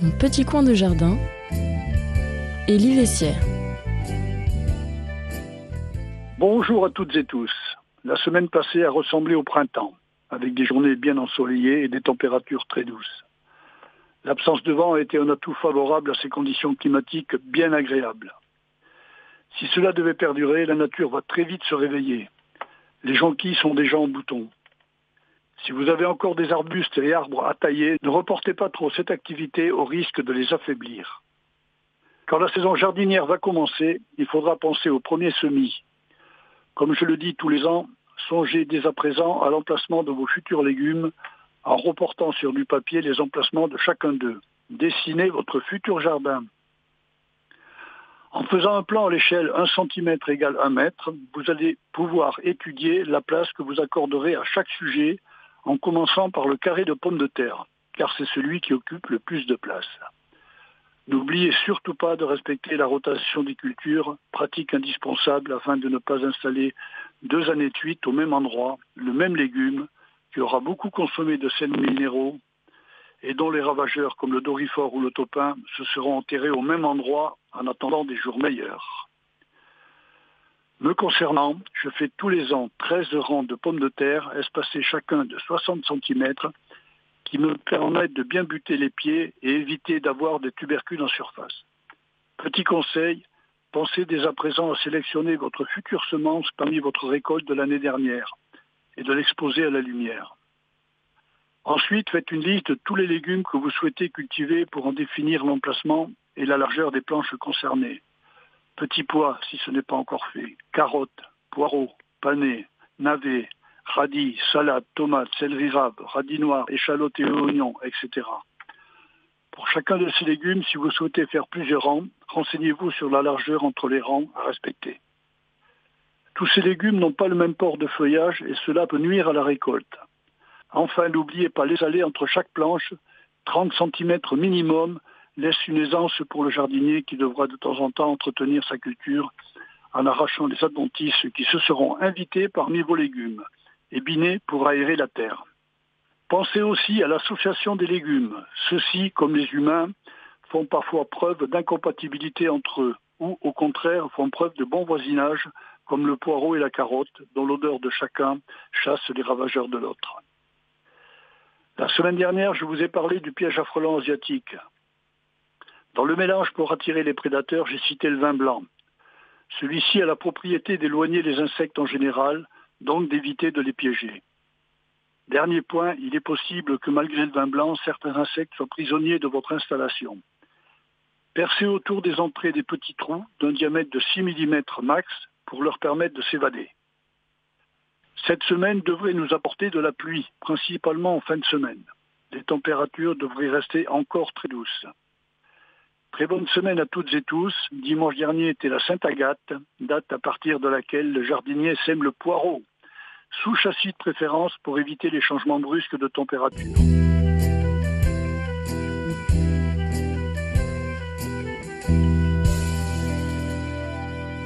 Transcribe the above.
Mon petit coin de jardin, Élie Vessière. Bonjour à toutes et tous. La semaine passée a ressemblé au printemps, avec des journées bien ensoleillées et des températures très douces. L'absence de vent a été un atout favorable à ces conditions climatiques bien agréables. Si cela devait perdurer, la nature va très vite se réveiller. Les jonquilles sont déjà en bouton. Si vous avez encore des arbustes et arbres à tailler, ne reportez pas trop cette activité au risque de les affaiblir. Quand la saison jardinière va commencer, il faudra penser au premier semis. Comme je le dis tous les ans, songez dès à présent à l'emplacement de vos futurs légumes en reportant sur du papier les emplacements de chacun d'eux. Dessinez votre futur jardin. En faisant un plan à l'échelle 1 cm égale 1 mètre, vous allez pouvoir étudier la place que vous accorderez à chaque sujet en commençant par le carré de pommes de terre, car c'est celui qui occupe le plus de place. N'oubliez surtout pas de respecter la rotation des cultures, pratique indispensable afin de ne pas installer deux années de suite au même endroit le même légume qui aura beaucoup consommé de sels minéraux et dont les ravageurs comme le dorifort ou le topin se seront enterrés au même endroit en attendant des jours meilleurs. Me concernant, je fais tous les ans 13 rangs de pommes de terre espacés chacun de 60 cm qui me permettent de bien buter les pieds et éviter d'avoir des tubercules en surface. Petit conseil, pensez dès à présent à sélectionner votre future semence parmi votre récolte de l'année dernière et de l'exposer à la lumière. Ensuite, faites une liste de tous les légumes que vous souhaitez cultiver pour en définir l'emplacement et la largeur des planches concernées. Petits pois, si ce n'est pas encore fait, carottes, poireaux, panais, navets, radis, salades, tomates, céleri rave, radis noirs, échalotes et oignons, etc. Pour chacun de ces légumes, si vous souhaitez faire plusieurs rangs, renseignez-vous sur la largeur entre les rangs à respecter. Tous ces légumes n'ont pas le même port de feuillage et cela peut nuire à la récolte. Enfin, n'oubliez pas les allées entre chaque planche, 30 cm minimum, laisse une aisance pour le jardinier qui devra de temps en temps entretenir sa culture en arrachant les adventices qui se seront invités parmi vos légumes et binés pour aérer la terre. Pensez aussi à l'association des légumes. Ceux-ci, comme les humains, font parfois preuve d'incompatibilité entre eux ou, au contraire, font preuve de bon voisinage, comme le poireau et la carotte, dont l'odeur de chacun chasse les ravageurs de l'autre. La semaine dernière, je vous ai parlé du piège à frelons asiatique. Dans le mélange pour attirer les prédateurs, j'ai cité le vin blanc. Celui-ci a la propriété d'éloigner les insectes en général, donc d'éviter de les piéger. Dernier point, il est possible que malgré le vin blanc, certains insectes soient prisonniers de votre installation. Percez autour des entrées des petits trous d'un diamètre de 6 mm max pour leur permettre de s'évader. Cette semaine devrait nous apporter de la pluie, principalement en fin de semaine. Les températures devraient rester encore très douces. Très bonne semaine à toutes et tous. Dimanche dernier était la Sainte-Agathe, date à partir de laquelle le jardinier sème le poireau, sous châssis de préférence pour éviter les changements brusques de température.